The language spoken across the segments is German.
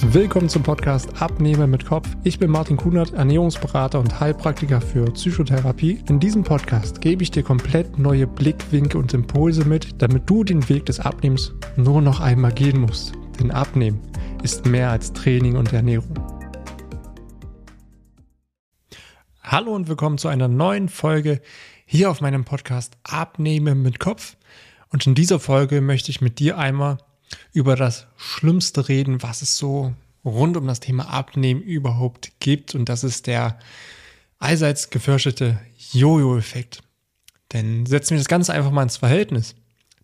Willkommen zum Podcast Abnehmen mit Kopf. Ich bin Martin Kunert, Ernährungsberater und Heilpraktiker für Psychotherapie. In diesem Podcast gebe ich dir komplett neue Blickwinkel und Impulse mit, damit du den Weg des Abnehmens nur noch einmal gehen musst. Denn Abnehmen ist mehr als Training und Ernährung. Hallo und willkommen zu einer neuen Folge hier auf meinem Podcast Abnehmen mit Kopf. Und in dieser Folge möchte ich mit dir einmal über das Schlimmste reden, was es so rund um das Thema Abnehmen überhaupt gibt. Und das ist der allseits gefürchtete Jojo-Effekt. Denn setzen wir das Ganze einfach mal ins Verhältnis.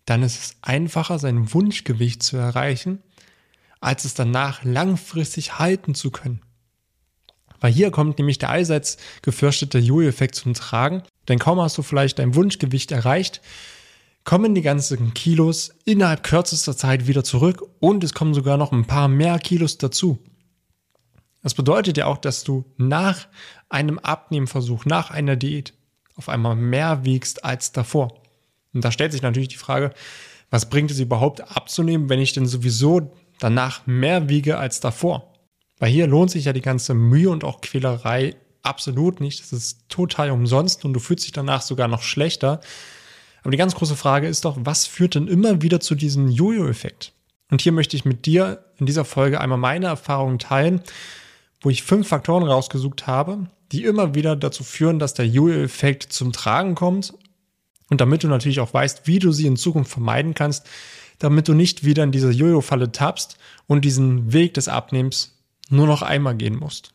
Dann ist es einfacher, sein Wunschgewicht zu erreichen, als es danach langfristig halten zu können. Weil hier kommt nämlich der allseits gefürchtete Jojo-Effekt zum Tragen. Denn kaum hast du vielleicht dein Wunschgewicht erreicht, kommen die ganzen Kilos innerhalb kürzester Zeit wieder zurück und es kommen sogar noch ein paar mehr Kilos dazu. Das bedeutet ja auch, dass du nach einem Abnehmversuch, nach einer Diät auf einmal mehr wiegst als davor. Und da stellt sich natürlich die Frage, was bringt es überhaupt abzunehmen, wenn ich denn sowieso danach mehr wiege als davor? Weil hier lohnt sich ja die ganze Mühe und auch Quälerei absolut nicht. Das ist total umsonst und du fühlst dich danach sogar noch schlechter, aber die ganz große Frage ist doch, was führt denn immer wieder zu diesem Jojo-Effekt? Und hier möchte ich mit dir in dieser Folge einmal meine Erfahrungen teilen, wo ich fünf Faktoren rausgesucht habe, die immer wieder dazu führen, dass der Jojo-Effekt zum Tragen kommt. Und damit du natürlich auch weißt, wie du sie in Zukunft vermeiden kannst, damit du nicht wieder in diese Jojo-Falle tappst und diesen Weg des Abnehmens nur noch einmal gehen musst.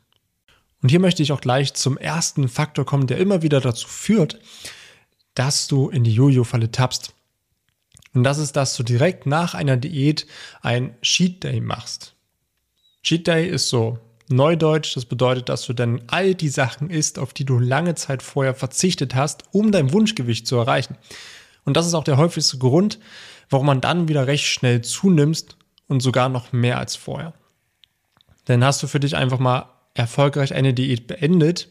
Und hier möchte ich auch gleich zum ersten Faktor kommen, der immer wieder dazu führt, dass du in die Jojo-Falle tappst. Und das ist, dass du direkt nach einer Diät ein Cheat Day machst. Cheat Day ist so Neudeutsch, das bedeutet, dass du dann all die Sachen isst, auf die du lange Zeit vorher verzichtet hast, um dein Wunschgewicht zu erreichen. Und das ist auch der häufigste Grund, warum man dann wieder recht schnell zunimmst und sogar noch mehr als vorher. Denn hast du für dich einfach mal erfolgreich eine Diät beendet,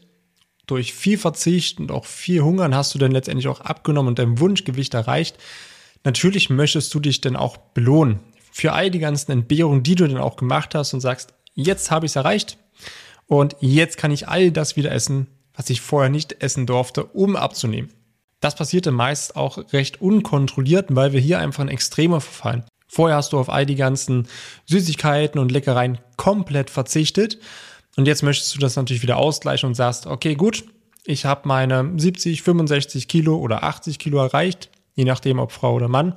durch viel Verzicht und auch viel Hungern hast du dann letztendlich auch abgenommen und dein Wunschgewicht erreicht. Natürlich möchtest du dich dann auch belohnen für all die ganzen Entbehrungen, die du dann auch gemacht hast und sagst, jetzt habe ich es erreicht und jetzt kann ich all das wieder essen, was ich vorher nicht essen durfte, um abzunehmen. Das passierte meist auch recht unkontrolliert, weil wir hier einfach in Extreme verfallen. Vorher hast du auf all die ganzen Süßigkeiten und Leckereien komplett verzichtet und jetzt möchtest du das natürlich wieder ausgleichen und sagst, okay, gut, ich habe meine 70, 65 Kilo oder 80 Kilo erreicht, je nachdem, ob Frau oder Mann.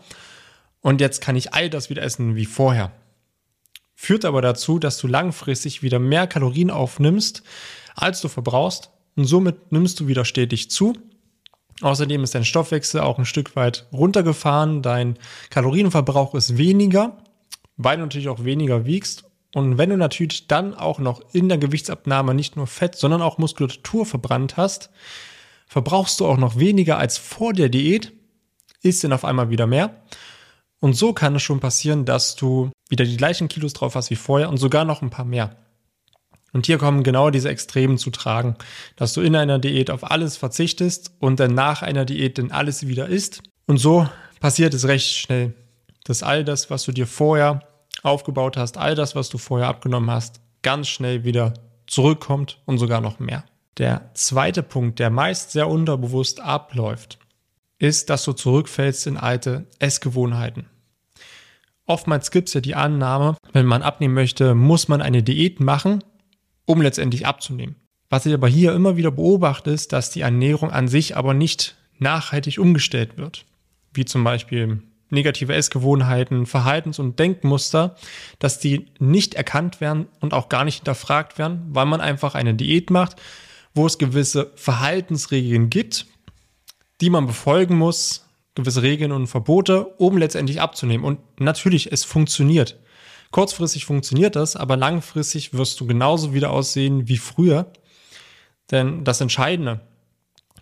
Und jetzt kann ich all das wieder essen wie vorher. Führt aber dazu, dass du langfristig wieder mehr Kalorien aufnimmst, als du verbrauchst. Und somit nimmst du wieder stetig zu. Außerdem ist dein Stoffwechsel auch ein Stück weit runtergefahren. Dein Kalorienverbrauch ist weniger, weil du natürlich auch weniger wiegst und wenn du natürlich dann auch noch in der Gewichtsabnahme nicht nur Fett, sondern auch Muskulatur verbrannt hast, verbrauchst du auch noch weniger als vor der Diät, isst dann auf einmal wieder mehr. Und so kann es schon passieren, dass du wieder die gleichen Kilos drauf hast wie vorher und sogar noch ein paar mehr. Und hier kommen genau diese Extremen zu tragen, dass du in einer Diät auf alles verzichtest und dann nach einer Diät dann alles wieder isst. Und so passiert es recht schnell, dass all das, was du dir vorher aufgebaut hast, all das, was du vorher abgenommen hast, ganz schnell wieder zurückkommt und sogar noch mehr. Der zweite Punkt, der meist sehr unterbewusst abläuft, ist, dass du zurückfällst in alte Essgewohnheiten. Oftmals gibt es ja die Annahme, wenn man abnehmen möchte, muss man eine Diät machen, um letztendlich abzunehmen. Was ich aber hier immer wieder beobachte, ist, dass die Ernährung an sich aber nicht nachhaltig umgestellt wird. Wie zum Beispiel negative Essgewohnheiten, Verhaltens- und Denkmuster, dass die nicht erkannt werden und auch gar nicht hinterfragt werden, weil man einfach eine Diät macht, wo es gewisse Verhaltensregeln gibt, die man befolgen muss, gewisse Regeln und Verbote, um letztendlich abzunehmen. Und natürlich, es funktioniert. Kurzfristig funktioniert das, aber langfristig wirst du genauso wieder aussehen wie früher. Denn das Entscheidende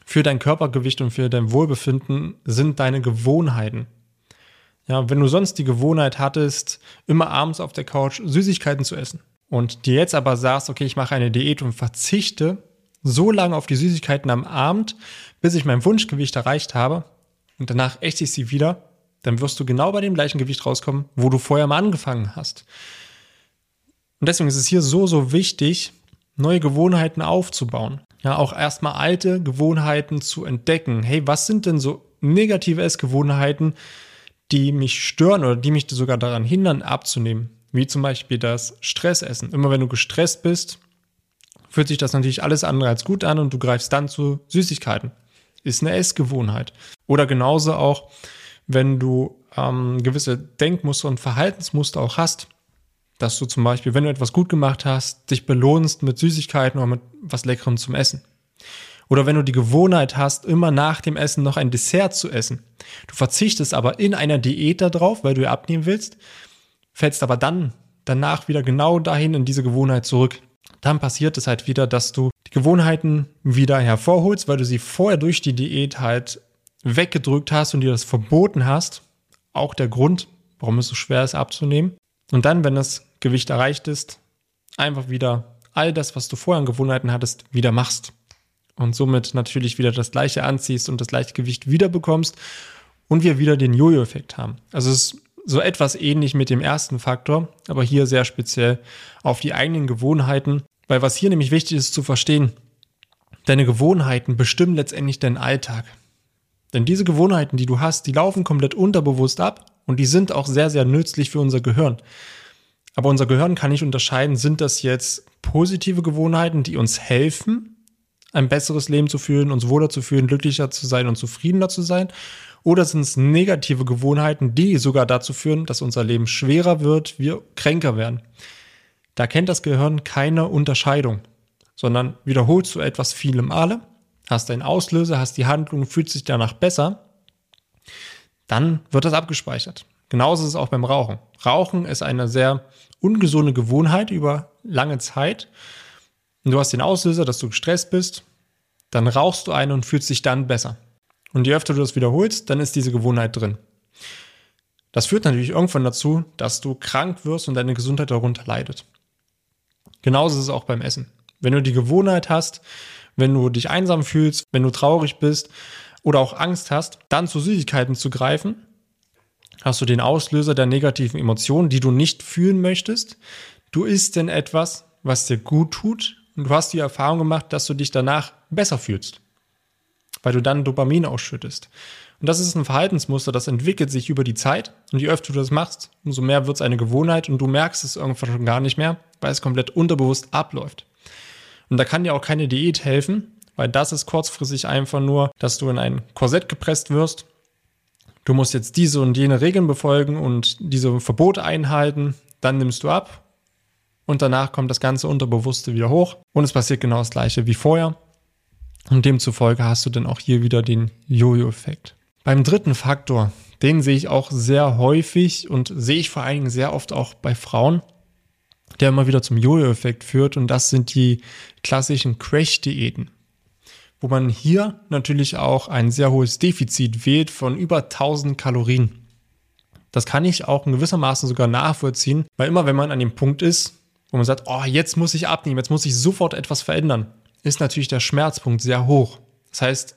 für dein Körpergewicht und für dein Wohlbefinden sind deine Gewohnheiten. Ja, wenn du sonst die Gewohnheit hattest, immer abends auf der Couch Süßigkeiten zu essen und dir jetzt aber sagst, okay, ich mache eine Diät und verzichte so lange auf die Süßigkeiten am Abend, bis ich mein Wunschgewicht erreicht habe und danach esse ich sie wieder, dann wirst du genau bei dem gleichen Gewicht rauskommen, wo du vorher mal angefangen hast. Und deswegen ist es hier so, so wichtig, neue Gewohnheiten aufzubauen. Ja, auch erstmal alte Gewohnheiten zu entdecken. Hey, was sind denn so negative Essgewohnheiten, die mich stören oder die mich sogar daran hindern, abzunehmen? Wie zum Beispiel das Stressessen. Immer wenn du gestresst bist, fühlt sich das natürlich alles andere als gut an und du greifst dann zu Süßigkeiten. Ist eine Essgewohnheit. Oder genauso auch, wenn du ähm, gewisse Denkmuster und Verhaltensmuster auch hast, dass du zum Beispiel, wenn du etwas gut gemacht hast, dich belohnst mit Süßigkeiten oder mit was Leckerem zum Essen. Oder wenn du die Gewohnheit hast, immer nach dem Essen noch ein Dessert zu essen. Du verzichtest aber in einer Diät darauf, weil du ja abnehmen willst, fällst aber dann danach wieder genau dahin in diese Gewohnheit zurück. Dann passiert es halt wieder, dass du die Gewohnheiten wieder hervorholst, weil du sie vorher durch die Diät halt weggedrückt hast und dir das verboten hast. Auch der Grund, warum es so schwer ist abzunehmen. Und dann, wenn das Gewicht erreicht ist, einfach wieder all das, was du vorher an Gewohnheiten hattest, wieder machst. Und somit natürlich wieder das gleiche anziehst und das gleiche Gewicht wieder bekommst und wir wieder den Jojo-Effekt haben. Also es ist so etwas ähnlich mit dem ersten Faktor, aber hier sehr speziell auf die eigenen Gewohnheiten, weil was hier nämlich wichtig ist zu verstehen, deine Gewohnheiten bestimmen letztendlich deinen Alltag. Denn diese Gewohnheiten, die du hast, die laufen komplett unterbewusst ab und die sind auch sehr, sehr nützlich für unser Gehirn. Aber unser Gehirn kann nicht unterscheiden, sind das jetzt positive Gewohnheiten, die uns helfen, ein besseres Leben zu führen, uns wohler zu fühlen, glücklicher zu sein und zufriedener zu sein? Oder sind es negative Gewohnheiten, die sogar dazu führen, dass unser Leben schwerer wird, wir kränker werden? Da kennt das Gehirn keine Unterscheidung, sondern wiederholst du etwas viele Male, hast einen Auslöser, hast die Handlung, fühlt sich danach besser, dann wird das abgespeichert. Genauso ist es auch beim Rauchen. Rauchen ist eine sehr ungesunde Gewohnheit über lange Zeit. Und du hast den Auslöser, dass du gestresst bist, dann rauchst du einen und fühlst dich dann besser. Und je öfter du das wiederholst, dann ist diese Gewohnheit drin. Das führt natürlich irgendwann dazu, dass du krank wirst und deine Gesundheit darunter leidet. Genauso ist es auch beim Essen. Wenn du die Gewohnheit hast, wenn du dich einsam fühlst, wenn du traurig bist oder auch Angst hast, dann zu Süßigkeiten zu greifen, hast du den Auslöser der negativen Emotionen, die du nicht fühlen möchtest. Du isst denn etwas, was dir gut tut und du hast die Erfahrung gemacht, dass du dich danach besser fühlst, weil du dann Dopamin ausschüttest. Und das ist ein Verhaltensmuster, das entwickelt sich über die Zeit. Und je öfter du das machst, umso mehr wird es eine Gewohnheit und du merkst es irgendwann schon gar nicht mehr, weil es komplett unterbewusst abläuft. Und da kann dir auch keine Diät helfen, weil das ist kurzfristig einfach nur, dass du in ein Korsett gepresst wirst du musst jetzt diese und jene Regeln befolgen und diese Verbote einhalten, dann nimmst du ab und danach kommt das ganze Unterbewusste wieder hoch und es passiert genau das gleiche wie vorher. Und demzufolge hast du dann auch hier wieder den Jojo-Effekt. Beim dritten Faktor, den sehe ich auch sehr häufig und sehe ich vor allen Dingen sehr oft auch bei Frauen, der immer wieder zum Jojo-Effekt führt und das sind die klassischen Crash-Diäten wo man hier natürlich auch ein sehr hohes Defizit wählt von über 1000 Kalorien. Das kann ich auch in gewissermaßen sogar nachvollziehen, weil immer wenn man an dem Punkt ist, wo man sagt, oh, jetzt muss ich abnehmen, jetzt muss ich sofort etwas verändern, ist natürlich der Schmerzpunkt sehr hoch. Das heißt,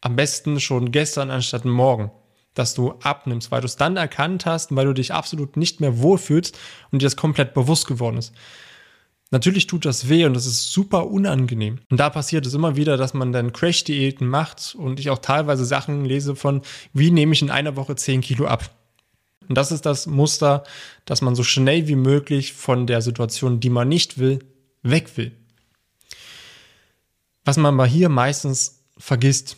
am besten schon gestern anstatt morgen, dass du abnimmst, weil du es dann erkannt hast, weil du dich absolut nicht mehr wohlfühlst und dir das komplett bewusst geworden ist. Natürlich tut das weh und das ist super unangenehm. Und da passiert es immer wieder, dass man dann Crash-Diäten macht und ich auch teilweise Sachen lese von, wie nehme ich in einer Woche 10 Kilo ab. Und das ist das Muster, dass man so schnell wie möglich von der Situation, die man nicht will, weg will. Was man aber hier meistens vergisst,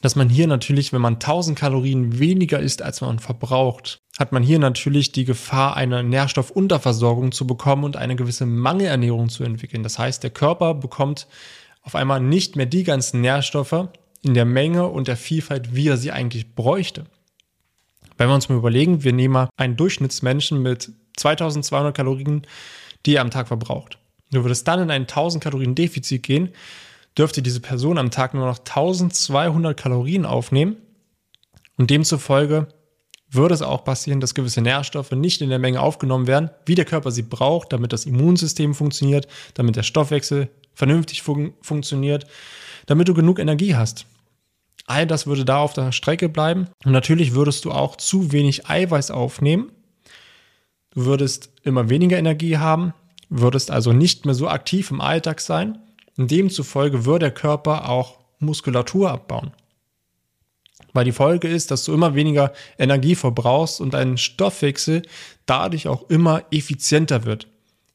dass man hier natürlich, wenn man 1000 Kalorien weniger isst, als man verbraucht, hat man hier natürlich die Gefahr, eine Nährstoffunterversorgung zu bekommen und eine gewisse Mangelernährung zu entwickeln. Das heißt, der Körper bekommt auf einmal nicht mehr die ganzen Nährstoffe in der Menge und der Vielfalt, wie er sie eigentlich bräuchte. Wenn wir uns mal überlegen, wir nehmen einen Durchschnittsmenschen mit 2200 Kalorien, die er am Tag verbraucht. Du würdest dann in ein 1000 Kalorien Defizit gehen, dürfte diese Person am Tag nur noch 1200 Kalorien aufnehmen und demzufolge würde es auch passieren, dass gewisse Nährstoffe nicht in der Menge aufgenommen werden, wie der Körper sie braucht, damit das Immunsystem funktioniert, damit der Stoffwechsel vernünftig fun funktioniert, damit du genug Energie hast. All das würde da auf der Strecke bleiben und natürlich würdest du auch zu wenig Eiweiß aufnehmen, Du würdest immer weniger Energie haben, würdest also nicht mehr so aktiv im Alltag sein. Und demzufolge würde der Körper auch Muskulatur abbauen. Weil die Folge ist, dass du immer weniger Energie verbrauchst und dein Stoffwechsel dadurch auch immer effizienter wird.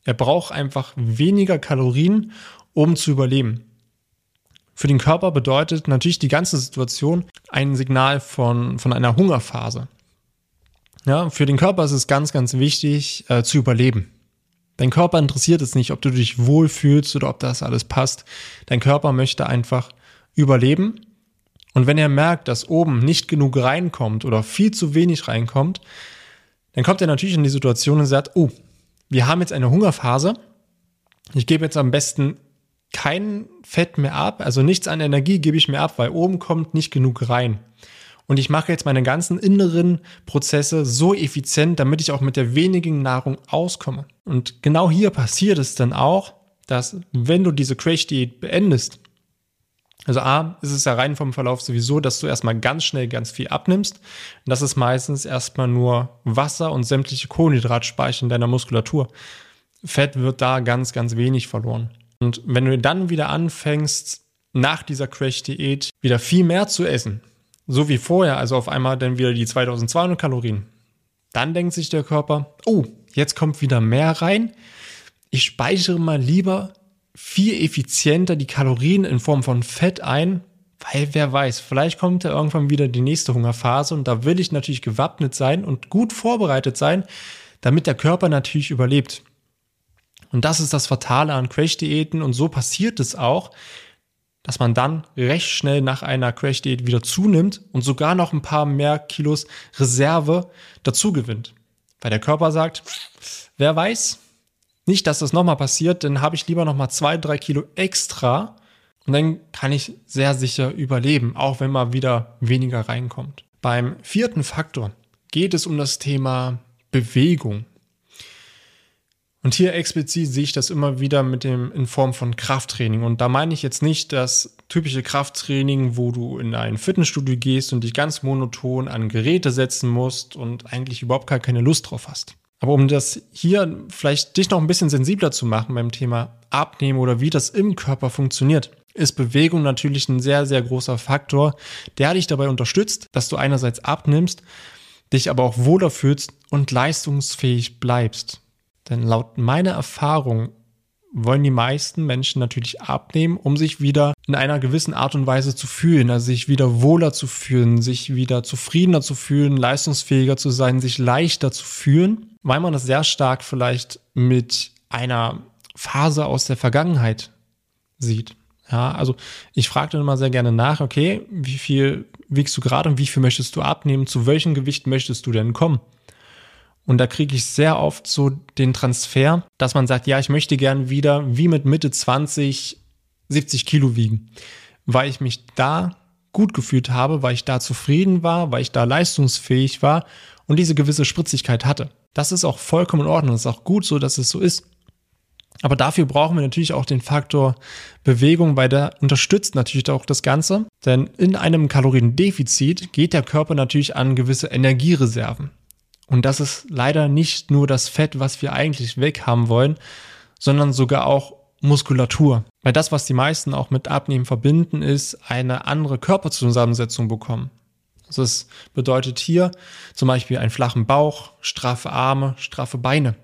Er braucht einfach weniger Kalorien, um zu überleben. Für den Körper bedeutet natürlich die ganze Situation ein Signal von, von einer Hungerphase. Ja, für den Körper ist es ganz, ganz wichtig äh, zu überleben. Dein Körper interessiert es nicht, ob du dich wohlfühlst oder ob das alles passt. Dein Körper möchte einfach überleben. Und wenn er merkt, dass oben nicht genug reinkommt oder viel zu wenig reinkommt, dann kommt er natürlich in die Situation und sagt, oh, wir haben jetzt eine Hungerphase. Ich gebe jetzt am besten kein Fett mehr ab, also nichts an Energie gebe ich mehr ab, weil oben kommt nicht genug rein. Und ich mache jetzt meine ganzen inneren Prozesse so effizient, damit ich auch mit der wenigen Nahrung auskomme. Und genau hier passiert es dann auch, dass wenn du diese Crash-Diät beendest, also A, ist es ja rein vom Verlauf sowieso, dass du erstmal ganz schnell ganz viel abnimmst. Und das ist meistens erstmal nur Wasser und sämtliche Kohlenhydratspeicher in deiner Muskulatur. Fett wird da ganz, ganz wenig verloren. Und wenn du dann wieder anfängst, nach dieser Crash-Diät wieder viel mehr zu essen, so wie vorher, also auf einmal dann wieder die 2200 Kalorien, dann denkt sich der Körper, oh, jetzt kommt wieder mehr rein. Ich speichere mal lieber viel effizienter die Kalorien in Form von Fett ein, weil wer weiß, vielleicht kommt ja irgendwann wieder die nächste Hungerphase und da will ich natürlich gewappnet sein und gut vorbereitet sein, damit der Körper natürlich überlebt. Und das ist das Fatale an Crash-Diäten und so passiert es auch, dass man dann recht schnell nach einer Crash-Diät wieder zunimmt und sogar noch ein paar mehr Kilos Reserve dazu gewinnt. Weil der Körper sagt, wer weiß, nicht, dass das nochmal passiert, dann habe ich lieber nochmal zwei, drei Kilo extra und dann kann ich sehr sicher überleben, auch wenn mal wieder weniger reinkommt. Beim vierten Faktor geht es um das Thema Bewegung. Und hier explizit sehe ich das immer wieder mit dem in Form von Krafttraining. Und da meine ich jetzt nicht das typische Krafttraining, wo du in ein Fitnessstudio gehst und dich ganz monoton an Geräte setzen musst und eigentlich überhaupt gar keine Lust drauf hast. Aber um das hier vielleicht dich noch ein bisschen sensibler zu machen beim Thema Abnehmen oder wie das im Körper funktioniert, ist Bewegung natürlich ein sehr, sehr großer Faktor, der dich dabei unterstützt, dass du einerseits abnimmst, dich aber auch wohler fühlst und leistungsfähig bleibst. Denn laut meiner Erfahrung wollen die meisten Menschen natürlich abnehmen, um sich wieder in einer gewissen Art und Weise zu fühlen, also sich wieder wohler zu fühlen, sich wieder zufriedener zu fühlen, leistungsfähiger zu sein, sich leichter zu fühlen, weil man das sehr stark vielleicht mit einer Phase aus der Vergangenheit sieht. Ja, also ich frage dann immer sehr gerne nach, okay, wie viel wiegst du gerade und wie viel möchtest du abnehmen? Zu welchem Gewicht möchtest du denn kommen? Und da kriege ich sehr oft so den Transfer, dass man sagt, ja, ich möchte gern wieder wie mit Mitte 20 70 Kilo wiegen, weil ich mich da gut gefühlt habe, weil ich da zufrieden war, weil ich da leistungsfähig war und diese gewisse Spritzigkeit hatte. Das ist auch vollkommen in Ordnung. Das ist auch gut so, dass es so ist. Aber dafür brauchen wir natürlich auch den Faktor Bewegung, weil der unterstützt natürlich auch das Ganze. Denn in einem Kaloriendefizit geht der Körper natürlich an gewisse Energiereserven. Und das ist leider nicht nur das Fett, was wir eigentlich weg haben wollen, sondern sogar auch Muskulatur. Weil das, was die meisten auch mit Abnehmen verbinden, ist eine andere Körperzusammensetzung bekommen. Es bedeutet hier zum Beispiel einen flachen Bauch, straffe Arme, straffe Beine.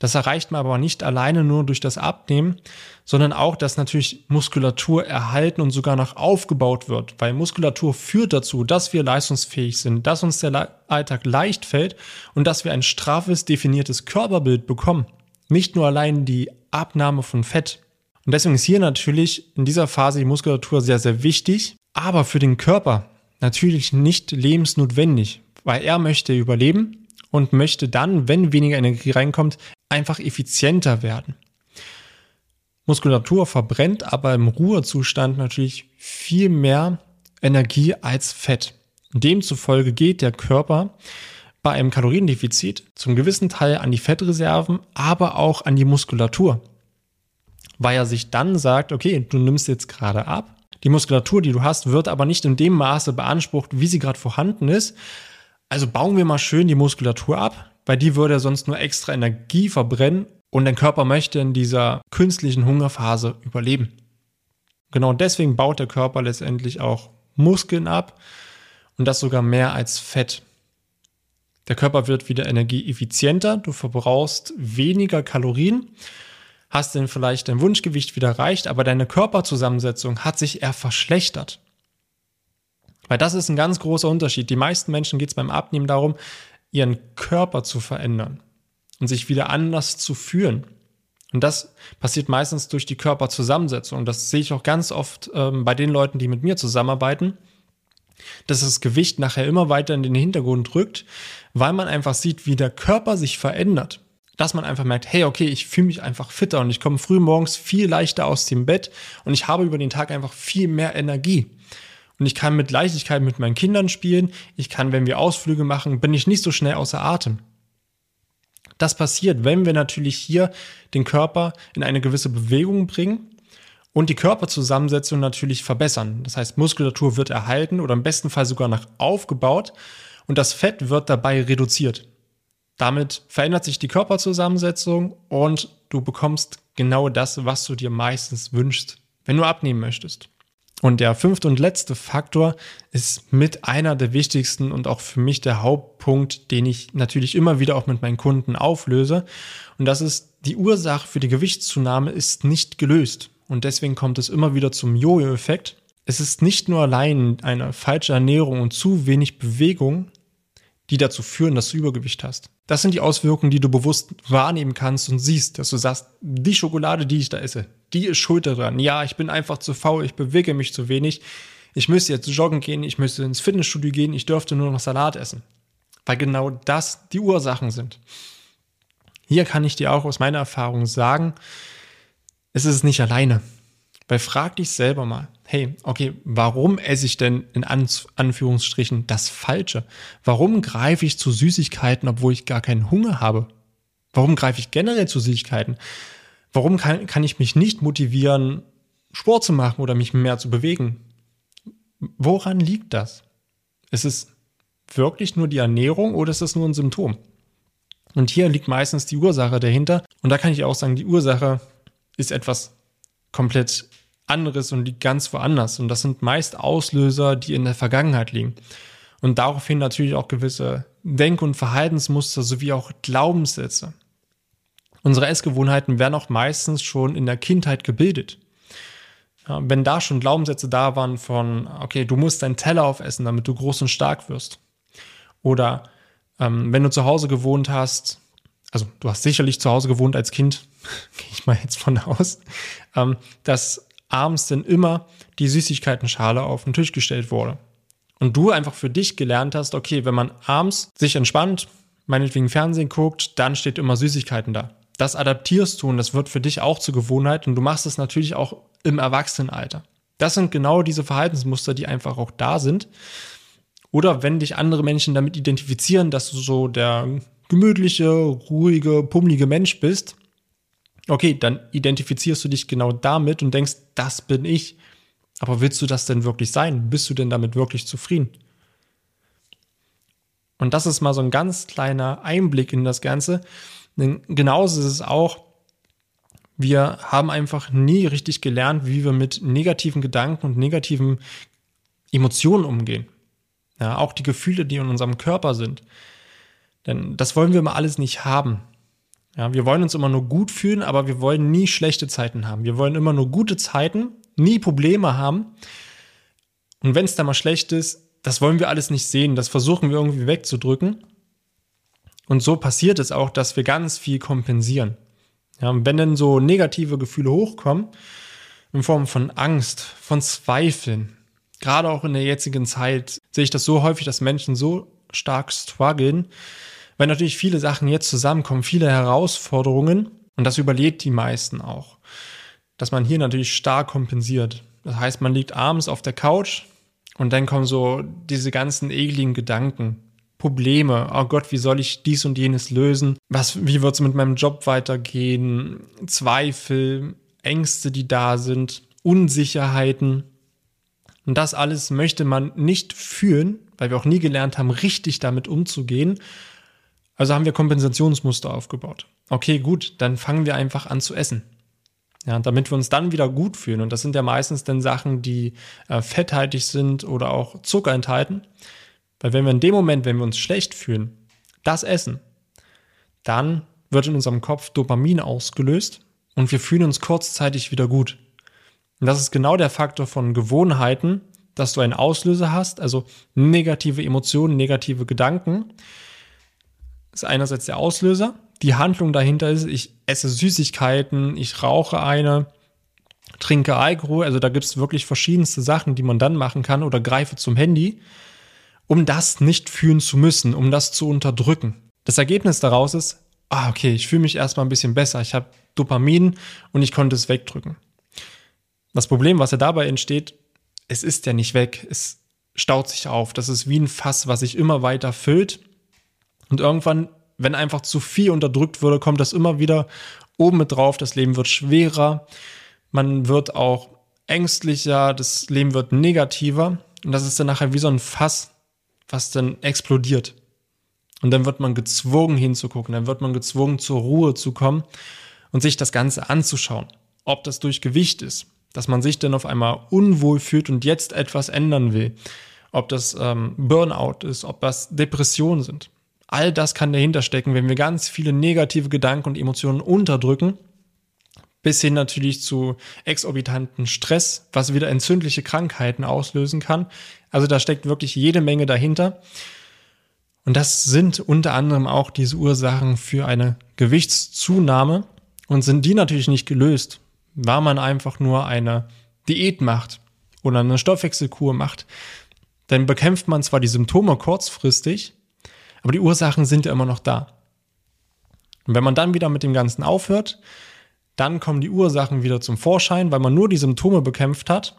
Das erreicht man aber nicht alleine nur durch das Abnehmen, sondern auch, dass natürlich Muskulatur erhalten und sogar noch aufgebaut wird, weil Muskulatur führt dazu, dass wir leistungsfähig sind, dass uns der Alltag leicht fällt und dass wir ein straffes, definiertes Körperbild bekommen. Nicht nur allein die Abnahme von Fett. Und deswegen ist hier natürlich in dieser Phase die Muskulatur sehr, sehr wichtig, aber für den Körper natürlich nicht lebensnotwendig, weil er möchte überleben und möchte dann, wenn weniger Energie reinkommt, einfach effizienter werden. Muskulatur verbrennt aber im Ruhezustand natürlich viel mehr Energie als Fett. Demzufolge geht der Körper bei einem Kaloriendefizit zum gewissen Teil an die Fettreserven, aber auch an die Muskulatur. Weil er sich dann sagt, okay, du nimmst jetzt gerade ab. Die Muskulatur, die du hast, wird aber nicht in dem Maße beansprucht, wie sie gerade vorhanden ist. Also bauen wir mal schön die Muskulatur ab, weil die würde sonst nur extra Energie verbrennen und dein Körper möchte in dieser künstlichen Hungerphase überleben. Genau deswegen baut der Körper letztendlich auch Muskeln ab und das sogar mehr als Fett. Der Körper wird wieder energieeffizienter, du verbrauchst weniger Kalorien, hast dann vielleicht dein Wunschgewicht wieder erreicht, aber deine Körperzusammensetzung hat sich eher verschlechtert. Weil das ist ein ganz großer Unterschied. Die meisten Menschen geht es beim Abnehmen darum, ihren Körper zu verändern und sich wieder anders zu fühlen. Und das passiert meistens durch die Körperzusammensetzung. Das sehe ich auch ganz oft ähm, bei den Leuten, die mit mir zusammenarbeiten, dass das Gewicht nachher immer weiter in den Hintergrund rückt, weil man einfach sieht, wie der Körper sich verändert. Dass man einfach merkt, hey, okay, ich fühle mich einfach fitter und ich komme früh morgens viel leichter aus dem Bett und ich habe über den Tag einfach viel mehr Energie. Und ich kann mit Leichtigkeit mit meinen Kindern spielen. Ich kann, wenn wir Ausflüge machen, bin ich nicht so schnell außer Atem. Das passiert, wenn wir natürlich hier den Körper in eine gewisse Bewegung bringen und die Körperzusammensetzung natürlich verbessern. Das heißt, Muskulatur wird erhalten oder im besten Fall sogar noch aufgebaut und das Fett wird dabei reduziert. Damit verändert sich die Körperzusammensetzung und du bekommst genau das, was du dir meistens wünschst, wenn du abnehmen möchtest. Und der fünfte und letzte Faktor ist mit einer der wichtigsten und auch für mich der Hauptpunkt, den ich natürlich immer wieder auch mit meinen Kunden auflöse. Und das ist, die Ursache für die Gewichtszunahme ist nicht gelöst. Und deswegen kommt es immer wieder zum Jojo-Effekt. Es ist nicht nur allein eine falsche Ernährung und zu wenig Bewegung, die dazu führen, dass du Übergewicht hast. Das sind die Auswirkungen, die du bewusst wahrnehmen kannst und siehst, dass du sagst, die Schokolade, die ich da esse, die ist schuld daran. Ja, ich bin einfach zu faul, ich bewege mich zu wenig. Ich müsste jetzt joggen gehen, ich müsste ins Fitnessstudio gehen, ich dürfte nur noch Salat essen. Weil genau das die Ursachen sind. Hier kann ich dir auch aus meiner Erfahrung sagen, es ist nicht alleine. Weil frag dich selber mal, hey, okay, warum esse ich denn in Anführungsstrichen das Falsche? Warum greife ich zu Süßigkeiten, obwohl ich gar keinen Hunger habe? Warum greife ich generell zu Süßigkeiten? Warum kann, kann ich mich nicht motivieren, Sport zu machen oder mich mehr zu bewegen? Woran liegt das? Ist es wirklich nur die Ernährung oder ist es nur ein Symptom? Und hier liegt meistens die Ursache dahinter. Und da kann ich auch sagen, die Ursache ist etwas komplett anderes und liegt ganz woanders. Und das sind meist Auslöser, die in der Vergangenheit liegen. Und daraufhin natürlich auch gewisse Denk- und Verhaltensmuster sowie auch Glaubenssätze. Unsere Essgewohnheiten werden auch meistens schon in der Kindheit gebildet. Ja, wenn da schon Glaubenssätze da waren von, okay, du musst deinen Teller aufessen, damit du groß und stark wirst. Oder ähm, wenn du zu Hause gewohnt hast, also du hast sicherlich zu Hause gewohnt als Kind, gehe ich mal jetzt von aus, ähm, dass abends dann immer die Süßigkeitenschale auf den Tisch gestellt wurde. Und du einfach für dich gelernt hast, okay, wenn man abends sich entspannt, meinetwegen Fernsehen guckt, dann steht immer Süßigkeiten da. Das adaptierst du und das wird für dich auch zur Gewohnheit und du machst es natürlich auch im Erwachsenenalter. Das sind genau diese Verhaltensmuster, die einfach auch da sind. Oder wenn dich andere Menschen damit identifizieren, dass du so der gemütliche, ruhige, pummelige Mensch bist, okay, dann identifizierst du dich genau damit und denkst, das bin ich. Aber willst du das denn wirklich sein? Bist du denn damit wirklich zufrieden? Und das ist mal so ein ganz kleiner Einblick in das Ganze. Denn genauso ist es auch, wir haben einfach nie richtig gelernt, wie wir mit negativen Gedanken und negativen Emotionen umgehen. Ja, auch die Gefühle, die in unserem Körper sind. Denn das wollen wir mal alles nicht haben. Ja, wir wollen uns immer nur gut fühlen, aber wir wollen nie schlechte Zeiten haben. Wir wollen immer nur gute Zeiten, nie Probleme haben. Und wenn es da mal schlecht ist, das wollen wir alles nicht sehen. Das versuchen wir irgendwie wegzudrücken. Und so passiert es auch, dass wir ganz viel kompensieren. Ja, wenn dann so negative Gefühle hochkommen, in Form von Angst, von Zweifeln, gerade auch in der jetzigen Zeit sehe ich das so häufig, dass Menschen so stark strugglen, weil natürlich viele Sachen jetzt zusammenkommen, viele Herausforderungen und das überlebt die meisten auch. Dass man hier natürlich stark kompensiert. Das heißt, man liegt abends auf der Couch und dann kommen so diese ganzen ekligen Gedanken, Probleme. Oh Gott, wie soll ich dies und jenes lösen? Was, wie wird es mit meinem Job weitergehen? Zweifel, Ängste, die da sind, Unsicherheiten. Und das alles möchte man nicht fühlen, weil wir auch nie gelernt haben, richtig damit umzugehen, Also haben wir Kompensationsmuster aufgebaut. Okay, gut, dann fangen wir einfach an zu essen. Ja, damit wir uns dann wieder gut fühlen. Und das sind ja meistens dann Sachen, die äh, fetthaltig sind oder auch Zucker enthalten. Weil wenn wir in dem Moment, wenn wir uns schlecht fühlen, das essen, dann wird in unserem Kopf Dopamin ausgelöst und wir fühlen uns kurzzeitig wieder gut. Und das ist genau der Faktor von Gewohnheiten, dass du einen Auslöser hast, also negative Emotionen, negative Gedanken. Ist einerseits der Auslöser. Die Handlung dahinter ist, ich esse Süßigkeiten, ich rauche eine, trinke Alkohol. Also da gibt es wirklich verschiedenste Sachen, die man dann machen kann oder greife zum Handy, um das nicht fühlen zu müssen, um das zu unterdrücken. Das Ergebnis daraus ist, ah, okay, ich fühle mich erstmal ein bisschen besser. Ich habe Dopamin und ich konnte es wegdrücken. Das Problem, was ja dabei entsteht, es ist ja nicht weg. Es staut sich auf. Das ist wie ein Fass, was sich immer weiter füllt. Und irgendwann, wenn einfach zu viel unterdrückt würde, kommt das immer wieder oben mit drauf. Das Leben wird schwerer. Man wird auch ängstlicher. Das Leben wird negativer. Und das ist dann nachher wie so ein Fass, was dann explodiert. Und dann wird man gezwungen hinzugucken. Dann wird man gezwungen zur Ruhe zu kommen und sich das Ganze anzuschauen. Ob das durch Gewicht ist, dass man sich dann auf einmal unwohl fühlt und jetzt etwas ändern will. Ob das ähm, Burnout ist, ob das Depressionen sind. All das kann dahinter stecken, wenn wir ganz viele negative Gedanken und Emotionen unterdrücken, bis hin natürlich zu exorbitanten Stress, was wieder entzündliche Krankheiten auslösen kann. Also da steckt wirklich jede Menge dahinter. Und das sind unter anderem auch diese Ursachen für eine Gewichtszunahme und sind die natürlich nicht gelöst, weil man einfach nur eine Diät macht oder eine Stoffwechselkur macht, dann bekämpft man zwar die Symptome kurzfristig, aber die Ursachen sind ja immer noch da. Und wenn man dann wieder mit dem Ganzen aufhört, dann kommen die Ursachen wieder zum Vorschein, weil man nur die Symptome bekämpft hat.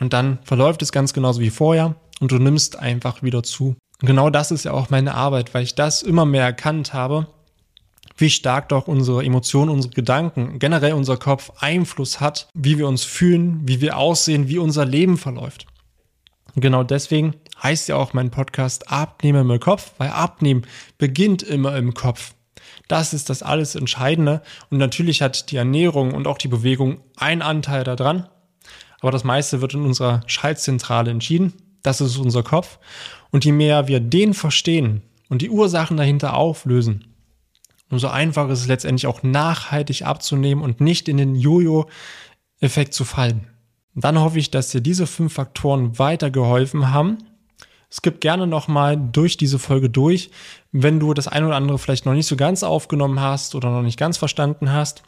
Und dann verläuft es ganz genauso wie vorher und du nimmst einfach wieder zu. Und genau das ist ja auch meine Arbeit, weil ich das immer mehr erkannt habe, wie stark doch unsere Emotionen, unsere Gedanken, generell unser Kopf Einfluss hat, wie wir uns fühlen, wie wir aussehen, wie unser Leben verläuft. Und genau deswegen heißt ja auch mein Podcast Abnehmen im Kopf, weil Abnehmen beginnt immer im Kopf. Das ist das alles Entscheidende. Und natürlich hat die Ernährung und auch die Bewegung einen Anteil daran. Aber das meiste wird in unserer Schaltzentrale entschieden. Das ist unser Kopf. Und je mehr wir den verstehen und die Ursachen dahinter auflösen, umso einfacher ist es letztendlich auch nachhaltig abzunehmen und nicht in den Jojo-Effekt zu fallen. Dann hoffe ich, dass dir diese fünf Faktoren weitergeholfen haben. Skip gerne nochmal durch diese Folge durch, wenn du das ein oder andere vielleicht noch nicht so ganz aufgenommen hast oder noch nicht ganz verstanden hast.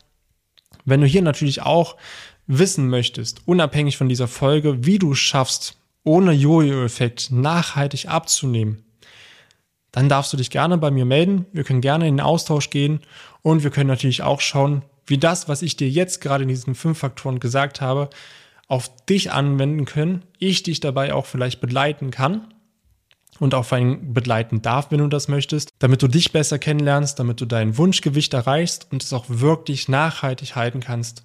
Wenn du hier natürlich auch wissen möchtest, unabhängig von dieser Folge, wie du schaffst, ohne Jojo-Effekt nachhaltig abzunehmen, dann darfst du dich gerne bei mir melden. Wir können gerne in den Austausch gehen und wir können natürlich auch schauen, wie das, was ich dir jetzt gerade in diesen fünf Faktoren gesagt habe, auf dich anwenden können. Ich dich dabei auch vielleicht begleiten kann und auch vor allem begleiten darf, wenn du das möchtest, damit du dich besser kennenlernst, damit du dein Wunschgewicht erreichst und es auch wirklich nachhaltig halten kannst,